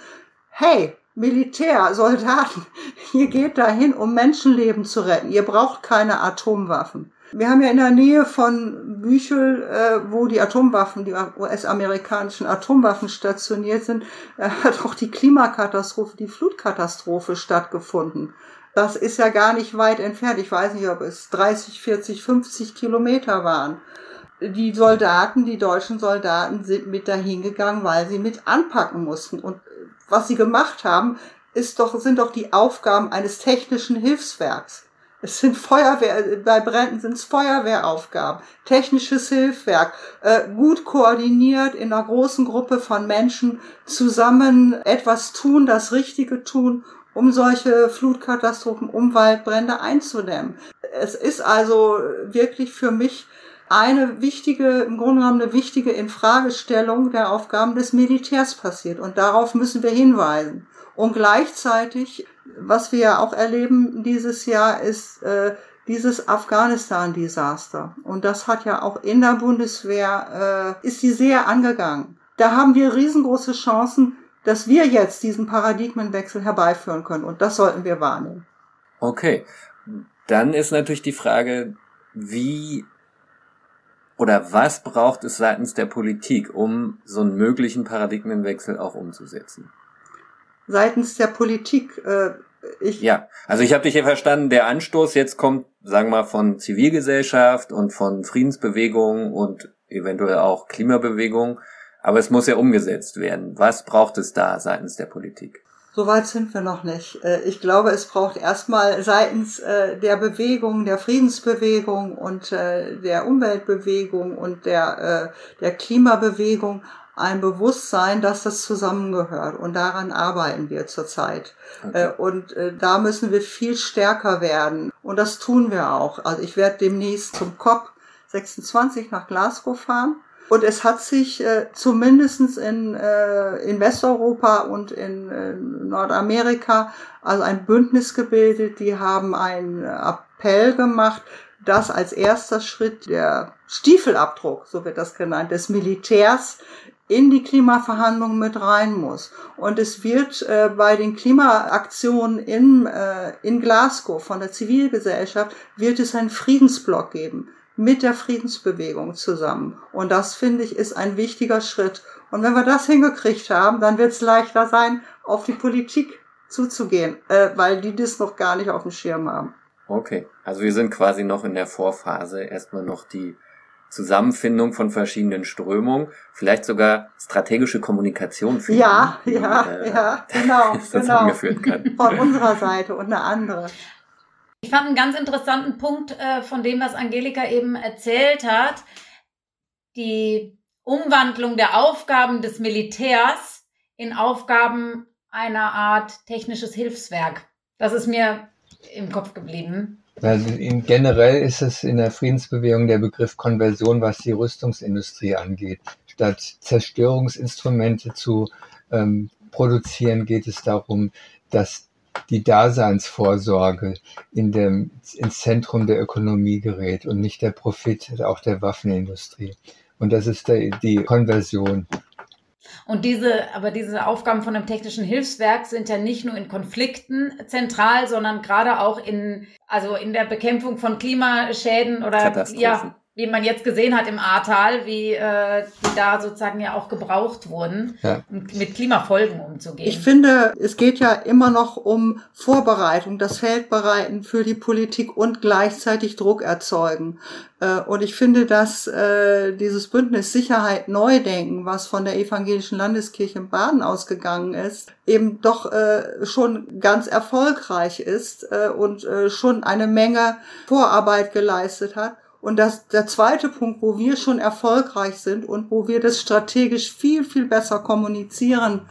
hey, Militär, Soldaten, ihr geht dahin, um Menschenleben zu retten. Ihr braucht keine Atomwaffen. Wir haben ja in der Nähe von Büchel, äh, wo die Atomwaffen, die US-amerikanischen Atomwaffen stationiert sind, äh, hat auch die Klimakatastrophe, die Flutkatastrophe stattgefunden. Das ist ja gar nicht weit entfernt. Ich weiß nicht, ob es 30, 40, 50 Kilometer waren die Soldaten, die deutschen Soldaten sind mit dahin gegangen, weil sie mit anpacken mussten. Und was sie gemacht haben, ist doch, sind doch die Aufgaben eines technischen Hilfswerks. Es sind Feuerwehr, bei Bränden sind es Feuerwehraufgaben, technisches Hilfswerk, äh, gut koordiniert in einer großen Gruppe von Menschen zusammen etwas tun, das Richtige tun, um solche Flutkatastrophen, um Waldbrände einzudämmen. Es ist also wirklich für mich eine wichtige, im Grunde genommen eine wichtige Infragestellung der Aufgaben des Militärs passiert. Und darauf müssen wir hinweisen. Und gleichzeitig, was wir ja auch erleben dieses Jahr, ist äh, dieses Afghanistan-Desaster. Und das hat ja auch in der Bundeswehr, äh, ist sie sehr angegangen. Da haben wir riesengroße Chancen, dass wir jetzt diesen Paradigmenwechsel herbeiführen können. Und das sollten wir wahrnehmen. Okay. Dann ist natürlich die Frage, wie oder was braucht es seitens der Politik, um so einen möglichen Paradigmenwechsel auch umzusetzen? Seitens der Politik, äh, ich. Ja, also ich habe dich hier verstanden, der Anstoß jetzt kommt, sagen wir mal, von Zivilgesellschaft und von Friedensbewegungen und eventuell auch Klimabewegungen, aber es muss ja umgesetzt werden. Was braucht es da seitens der Politik? Soweit sind wir noch nicht. Äh, ich glaube, es braucht erstmal seitens äh, der Bewegung, der Friedensbewegung und äh, der Umweltbewegung und der, der Klimabewegung ein Bewusstsein, dass das zusammengehört. Und daran arbeiten wir zurzeit. Okay. Und da müssen wir viel stärker werden. Und das tun wir auch. Also ich werde demnächst zum COP 26 nach Glasgow fahren. Und es hat sich äh, zumindest in, äh, in Westeuropa und in äh, Nordamerika also ein Bündnis gebildet. Die haben einen Appell gemacht, dass als erster Schritt der Stiefelabdruck, so wird das genannt, des Militärs in die Klimaverhandlungen mit rein muss. Und es wird äh, bei den Klimaaktionen in, äh, in Glasgow von der Zivilgesellschaft, wird es einen Friedensblock geben mit der Friedensbewegung zusammen. Und das, finde ich, ist ein wichtiger Schritt. Und wenn wir das hingekriegt haben, dann wird es leichter sein, auf die Politik zuzugehen, äh, weil die das noch gar nicht auf dem Schirm haben. Okay, also wir sind quasi noch in der Vorphase, erstmal noch die Zusammenfindung von verschiedenen Strömungen, vielleicht sogar strategische Kommunikation finden. Ja, ja, äh, ja, genau, genau. Von unserer Seite und eine andere. Ich fand einen ganz interessanten Punkt äh, von dem, was Angelika eben erzählt hat. Die Umwandlung der Aufgaben des Militärs in Aufgaben einer Art technisches Hilfswerk. Das ist mir im Kopf geblieben. Also in, generell ist es in der Friedensbewegung der Begriff Konversion, was die Rüstungsindustrie angeht. Statt Zerstörungsinstrumente zu ähm, produzieren, geht es darum, dass die Daseinsvorsorge in dem, ins Zentrum der Ökonomie gerät und nicht der Profit auch der Waffenindustrie. Und das ist der, die Konversion. Und diese, aber diese Aufgaben von einem technischen Hilfswerk sind ja nicht nur in Konflikten zentral, sondern gerade auch in, also in der Bekämpfung von Klimaschäden oder ja, wie man jetzt gesehen hat im Ahrtal, wie äh, die da sozusagen ja auch gebraucht wurden, ja. um mit Klimafolgen umzugehen. Ich finde, es geht ja immer noch um Vorbereitung, das Feld bereiten für die Politik und gleichzeitig Druck erzeugen. Äh, und ich finde, dass äh, dieses Bündnis Sicherheit Neudenken, was von der Evangelischen Landeskirche in Baden ausgegangen ist, eben doch äh, schon ganz erfolgreich ist äh, und äh, schon eine Menge Vorarbeit geleistet hat. Und das, der zweite Punkt, wo wir schon erfolgreich sind und wo wir das strategisch viel, viel besser kommunizieren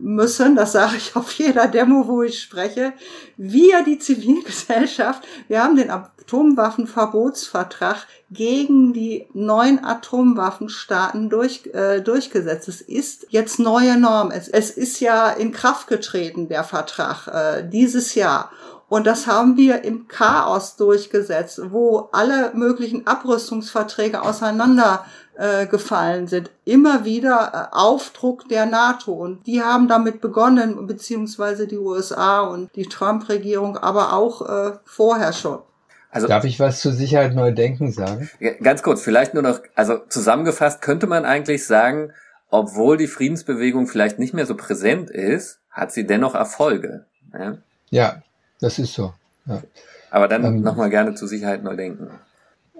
müssen, das sage ich auf jeder Demo, wo ich spreche, wir, die Zivilgesellschaft, wir haben den Atomwaffenverbotsvertrag gegen die neuen Atomwaffenstaaten durch, äh, durchgesetzt. Es ist jetzt neue Norm. Es, es ist ja in Kraft getreten, der Vertrag, äh, dieses Jahr. Und das haben wir im Chaos durchgesetzt, wo alle möglichen Abrüstungsverträge auseinandergefallen äh, sind. Immer wieder äh, Aufdruck der NATO. Und die haben damit begonnen, beziehungsweise die USA und die Trump-Regierung, aber auch äh, vorher schon. Also, Darf ich was zur Sicherheit neu denken sagen? Ganz kurz, vielleicht nur noch, also zusammengefasst könnte man eigentlich sagen, obwohl die Friedensbewegung vielleicht nicht mehr so präsent ist, hat sie dennoch Erfolge. Ja, ja das ist so. Ja. Aber dann ähm, nochmal gerne zur Sicherheit neu denken.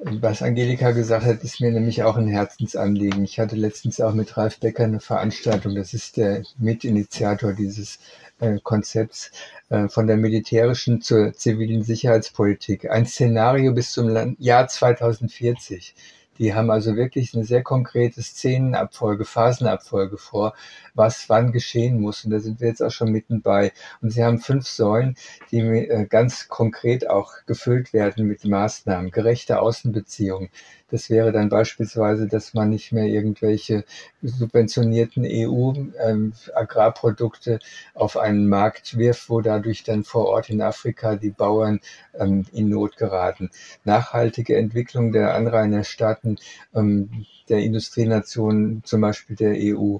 Was Angelika gesagt hat, ist mir nämlich auch ein Herzensanliegen. Ich hatte letztens auch mit Ralf Becker eine Veranstaltung. Das ist der Mitinitiator dieses äh, Konzepts äh, von der militärischen zur zivilen Sicherheitspolitik. Ein Szenario bis zum Jahr 2040. Die haben also wirklich eine sehr konkrete Szenenabfolge, Phasenabfolge vor, was wann geschehen muss. Und da sind wir jetzt auch schon mitten bei. Und sie haben fünf Säulen, die äh, ganz konkret auch gefüllt werden mit Maßnahmen. Gerechte Außenbeziehungen, das wäre dann beispielsweise, dass man nicht mehr irgendwelche subventionierten EU-Agrarprodukte ähm, auf einen Markt wirft, wo dadurch dann vor Ort in Afrika die Bauern ähm, in Not geraten. Nachhaltige Entwicklung der Anrainerstaaten, ähm, der Industrienationen, zum Beispiel der EU.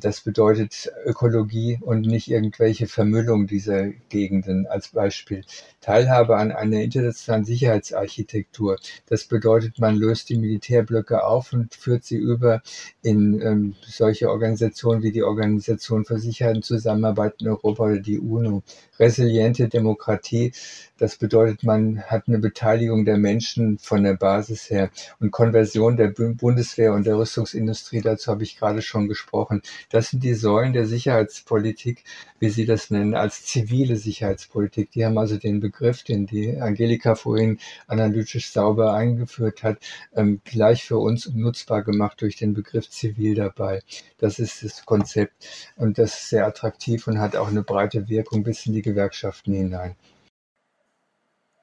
Das bedeutet Ökologie und nicht irgendwelche Vermüllung dieser Gegenden als Beispiel. Teilhabe an einer internationalen Sicherheitsarchitektur. Das bedeutet, man löst die Militärblöcke auf und führt sie über in ähm, solche Organisationen wie die Organisation für Sicherheit und Zusammenarbeit in Europa oder die UNO. Resiliente Demokratie, das bedeutet, man hat eine Beteiligung der Menschen von der Basis her und Konversion der Bundeswehr und der Rüstungsindustrie, dazu habe ich gerade schon gesprochen. Das sind die Säulen der Sicherheitspolitik, wie Sie das nennen, als zivile Sicherheitspolitik. Die haben also den Begriff, den die Angelika vorhin analytisch sauber eingeführt hat, ähm, gleich für uns nutzbar gemacht durch den Begriff zivil dabei. Das ist das Konzept und das ist sehr attraktiv und hat auch eine breite Wirkung bis in die Gewerkschaften hinein.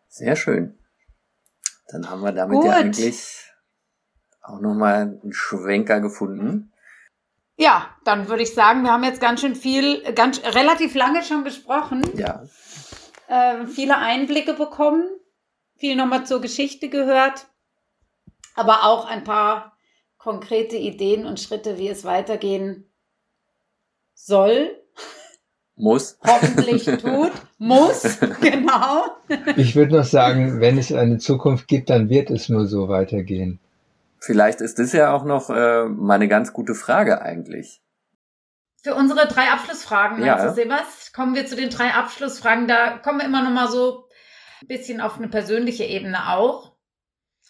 Sehr schön. Dann haben wir damit Gut. ja eigentlich auch nochmal einen Schwenker gefunden. Ja, dann würde ich sagen, wir haben jetzt ganz schön viel, ganz relativ lange schon gesprochen. Ja. Äh, viele Einblicke bekommen, viel nochmal zur Geschichte gehört, aber auch ein paar konkrete Ideen und Schritte, wie es weitergehen soll. Muss. Hoffentlich tut. Muss, genau. Ich würde noch sagen, wenn es eine Zukunft gibt, dann wird es nur so weitergehen. Vielleicht ist das ja auch noch äh, mal eine ganz gute Frage eigentlich. Für unsere drei Abschlussfragen, ja. Sebas? Kommen wir zu den drei Abschlussfragen. Da kommen wir immer noch mal so ein bisschen auf eine persönliche Ebene auch.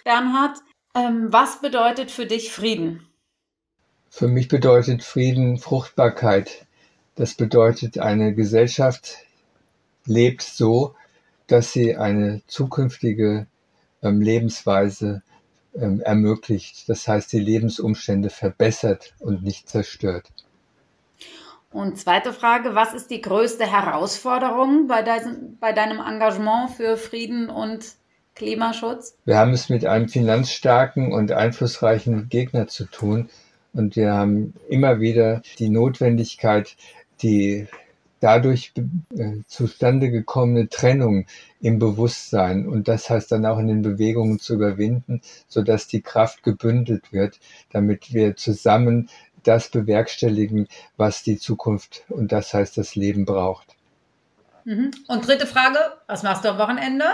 Bernhard, ähm, was bedeutet für dich Frieden? Für mich bedeutet Frieden Fruchtbarkeit. Das bedeutet, eine Gesellschaft lebt so, dass sie eine zukünftige ähm, Lebensweise ähm, ermöglicht. Das heißt, die Lebensumstände verbessert und nicht zerstört. Und zweite Frage, was ist die größte Herausforderung bei, dein, bei deinem Engagement für Frieden und Klimaschutz? Wir haben es mit einem finanzstarken und einflussreichen Gegner zu tun. Und wir haben immer wieder die Notwendigkeit, die dadurch äh, zustande gekommene Trennung im Bewusstsein und das heißt dann auch in den Bewegungen zu überwinden, so dass die Kraft gebündelt wird, damit wir zusammen das bewerkstelligen, was die Zukunft und das heißt das Leben braucht. Mhm. Und dritte Frage, was machst du am Wochenende?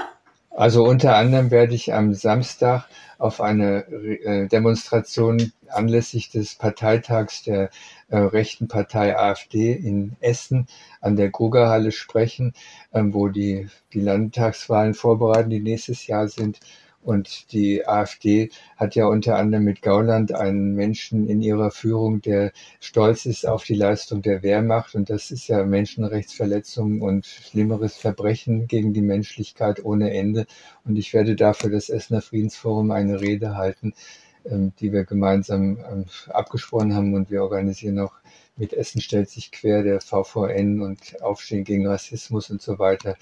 Also unter anderem werde ich am Samstag auf eine äh, Demonstration anlässlich des Parteitags der äh, rechten Partei AfD in Essen an der Grugerhalle sprechen, ähm, wo die, die Landtagswahlen vorbereiten, die nächstes Jahr sind. Und die AfD hat ja unter anderem mit Gauland einen Menschen in ihrer Führung, der stolz ist auf die Leistung der Wehrmacht. Und das ist ja Menschenrechtsverletzung und schlimmeres Verbrechen gegen die Menschlichkeit ohne Ende. Und ich werde dafür das Essener Friedensforum eine Rede halten, ähm, die wir gemeinsam ähm, abgesprochen haben. Und wir organisieren auch mit Essen stellt sich quer der VVN und Aufstehen gegen Rassismus und so weiter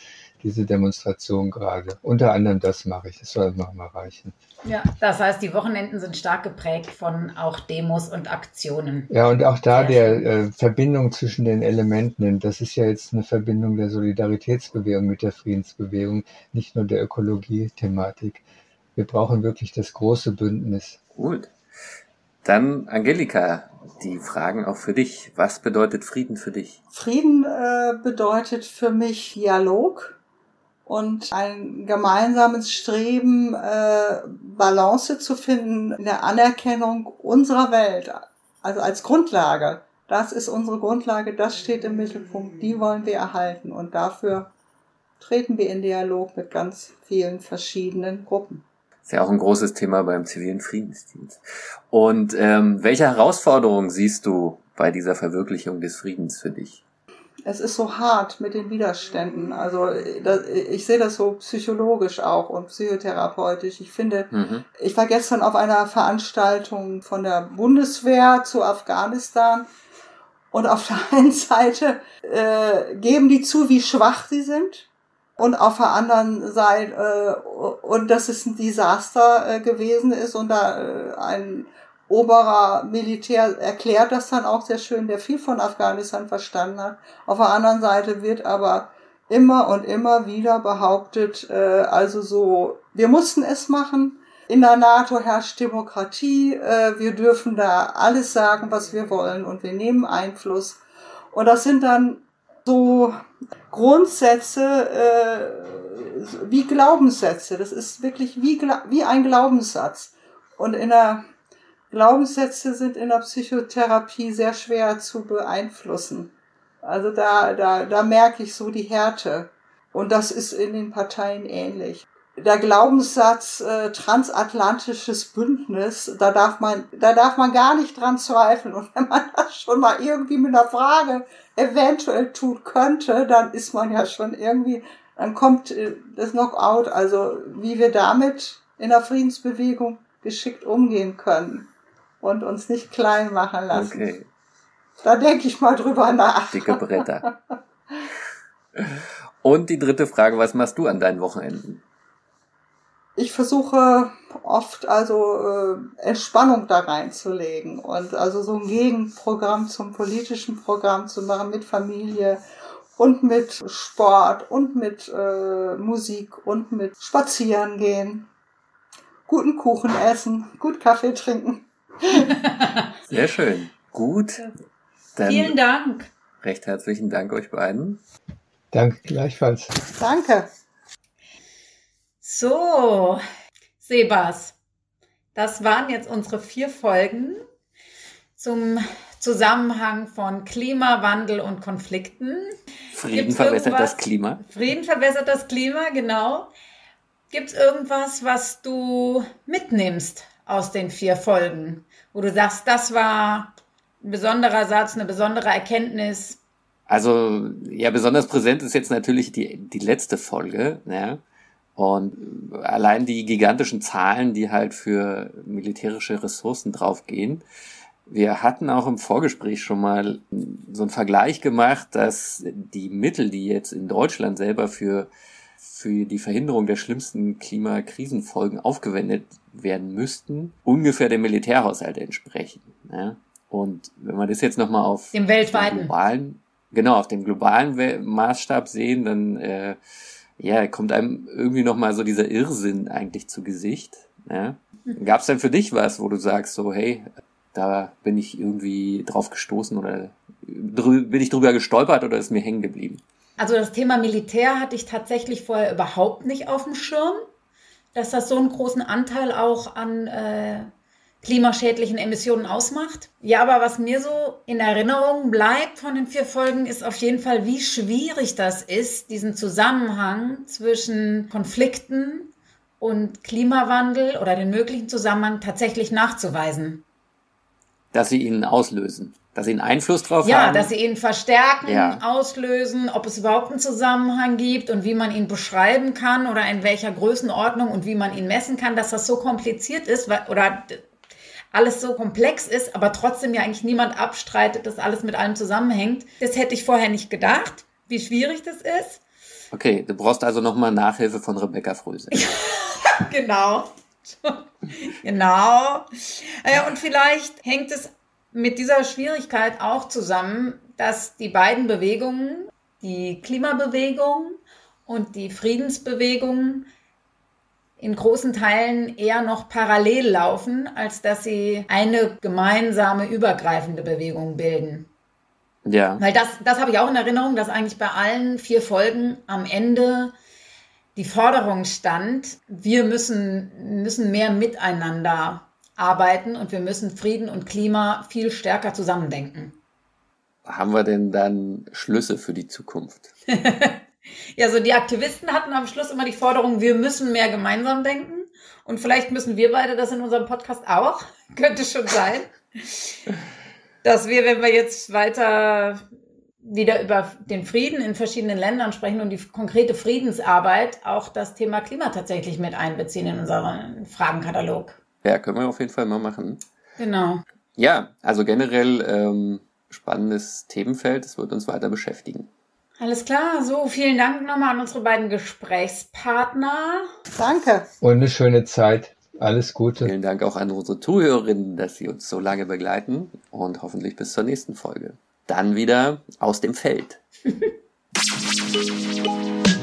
diese Demonstration gerade. Unter anderem das mache ich. Das soll noch mal reichen. Ja, das heißt, die Wochenenden sind stark geprägt von auch Demos und Aktionen. Ja, und auch da Sehr der äh, Verbindung zwischen den Elementen. Das ist ja jetzt eine Verbindung der Solidaritätsbewegung mit der Friedensbewegung, nicht nur der Ökologie-Thematik. Wir brauchen wirklich das große Bündnis. Gut. Dann Angelika, die Fragen auch für dich. Was bedeutet Frieden für dich? Frieden äh, bedeutet für mich Dialog und ein gemeinsames Streben, äh, Balance zu finden in der Anerkennung unserer Welt, also als Grundlage. Das ist unsere Grundlage, das steht im Mittelpunkt, die wollen wir erhalten und dafür treten wir in Dialog mit ganz vielen verschiedenen Gruppen. Ist ja auch ein großes Thema beim zivilen Friedensdienst. Und ähm, welche Herausforderungen siehst du bei dieser Verwirklichung des Friedens für dich? es ist so hart mit den Widerständen. Also das, ich sehe das so psychologisch auch und psychotherapeutisch. Ich finde, mhm. ich war gestern auf einer Veranstaltung von der Bundeswehr zu Afghanistan und auf der einen Seite äh, geben die zu, wie schwach sie sind und auf der anderen Seite äh, und dass es ein Desaster äh, gewesen ist und da äh, ein oberer Militär erklärt das dann auch sehr schön, der viel von Afghanistan verstanden hat. Auf der anderen Seite wird aber immer und immer wieder behauptet, äh, also so, wir mussten es machen. In der NATO herrscht Demokratie, äh, wir dürfen da alles sagen, was wir wollen und wir nehmen Einfluss. Und das sind dann so Grundsätze äh, wie Glaubenssätze. Das ist wirklich wie, wie ein Glaubenssatz. Und in der Glaubenssätze sind in der Psychotherapie sehr schwer zu beeinflussen. Also da, da, da merke ich so die Härte. Und das ist in den Parteien ähnlich. Der Glaubenssatz äh, transatlantisches Bündnis, da darf man, da darf man gar nicht dran zweifeln. Und wenn man das schon mal irgendwie mit einer Frage eventuell tun könnte, dann ist man ja schon irgendwie, dann kommt äh, das Knockout. Also wie wir damit in der Friedensbewegung geschickt umgehen können und uns nicht klein machen lassen. Okay. Da denke ich mal drüber nach. Dicke Bretter. Und die dritte Frage, was machst du an deinen Wochenenden? Ich versuche oft also äh, Entspannung da reinzulegen und also so ein Gegenprogramm zum politischen Programm zu machen mit Familie und mit Sport und mit äh, Musik und mit Spazieren gehen, guten Kuchen essen, gut Kaffee trinken. Sehr schön. Gut. Dann Vielen Dank. Recht herzlichen Dank euch beiden. Danke gleichfalls. Danke. So, Sebas, das waren jetzt unsere vier Folgen zum Zusammenhang von Klimawandel und Konflikten. Frieden verbessert das Klima. Frieden verbessert das Klima, genau. Gibt es irgendwas, was du mitnimmst aus den vier Folgen, wo du sagst, das war ein besonderer Satz, eine besondere Erkenntnis? Also, ja, besonders präsent ist jetzt natürlich die, die letzte Folge, ja. Und allein die gigantischen Zahlen, die halt für militärische Ressourcen draufgehen. Wir hatten auch im Vorgespräch schon mal so einen Vergleich gemacht, dass die Mittel, die jetzt in Deutschland selber für für die Verhinderung der schlimmsten Klimakrisenfolgen aufgewendet werden müssten, ungefähr dem Militärhaushalt entsprechen. Ja? Und wenn man das jetzt nochmal auf dem weltweiten globalen, genau auf dem globalen Maßstab sehen, dann äh, ja, kommt einem irgendwie nochmal so dieser Irrsinn eigentlich zu Gesicht. Ja? Gab es denn für dich was, wo du sagst, so, hey, da bin ich irgendwie drauf gestoßen oder bin ich drüber gestolpert oder ist mir hängen geblieben? Also das Thema Militär hatte ich tatsächlich vorher überhaupt nicht auf dem Schirm, dass das so einen großen Anteil auch an äh, klimaschädlichen Emissionen ausmacht. Ja, aber was mir so in Erinnerung bleibt von den vier Folgen, ist auf jeden Fall, wie schwierig das ist, diesen Zusammenhang zwischen Konflikten und Klimawandel oder den möglichen Zusammenhang tatsächlich nachzuweisen. Dass sie ihn auslösen dass sie einen Einfluss drauf ja, haben. Ja, dass sie ihn verstärken, ja. auslösen, ob es überhaupt einen Zusammenhang gibt und wie man ihn beschreiben kann oder in welcher Größenordnung und wie man ihn messen kann, dass das so kompliziert ist oder alles so komplex ist, aber trotzdem ja eigentlich niemand abstreitet, dass alles mit allem zusammenhängt. Das hätte ich vorher nicht gedacht, wie schwierig das ist. Okay, du brauchst also nochmal Nachhilfe von Rebecca Fröse. genau. genau. Ja, und vielleicht hängt es mit dieser Schwierigkeit auch zusammen, dass die beiden Bewegungen, die Klimabewegung und die Friedensbewegung, in großen Teilen eher noch parallel laufen, als dass sie eine gemeinsame übergreifende Bewegung bilden. Ja. Weil das, das habe ich auch in Erinnerung, dass eigentlich bei allen vier Folgen am Ende die Forderung stand, wir müssen, müssen mehr miteinander arbeiten und wir müssen Frieden und Klima viel stärker zusammendenken. Haben wir denn dann Schlüsse für die Zukunft? Ja, so die Aktivisten hatten am Schluss immer die Forderung, wir müssen mehr gemeinsam denken. Und vielleicht müssen wir beide das in unserem Podcast auch. Könnte schon sein. Dass wir, wenn wir jetzt weiter wieder über den Frieden in verschiedenen Ländern sprechen und die konkrete Friedensarbeit, auch das Thema Klima tatsächlich mit einbeziehen in unseren Fragenkatalog. Ja, können wir auf jeden Fall mal machen. Genau. Ja, also generell ähm, spannendes Themenfeld. Es wird uns weiter beschäftigen. Alles klar, so vielen Dank nochmal an unsere beiden Gesprächspartner. Danke. Und eine schöne Zeit. Alles Gute. Vielen Dank auch an unsere Zuhörerinnen, dass sie uns so lange begleiten und hoffentlich bis zur nächsten Folge. Dann wieder aus dem Feld.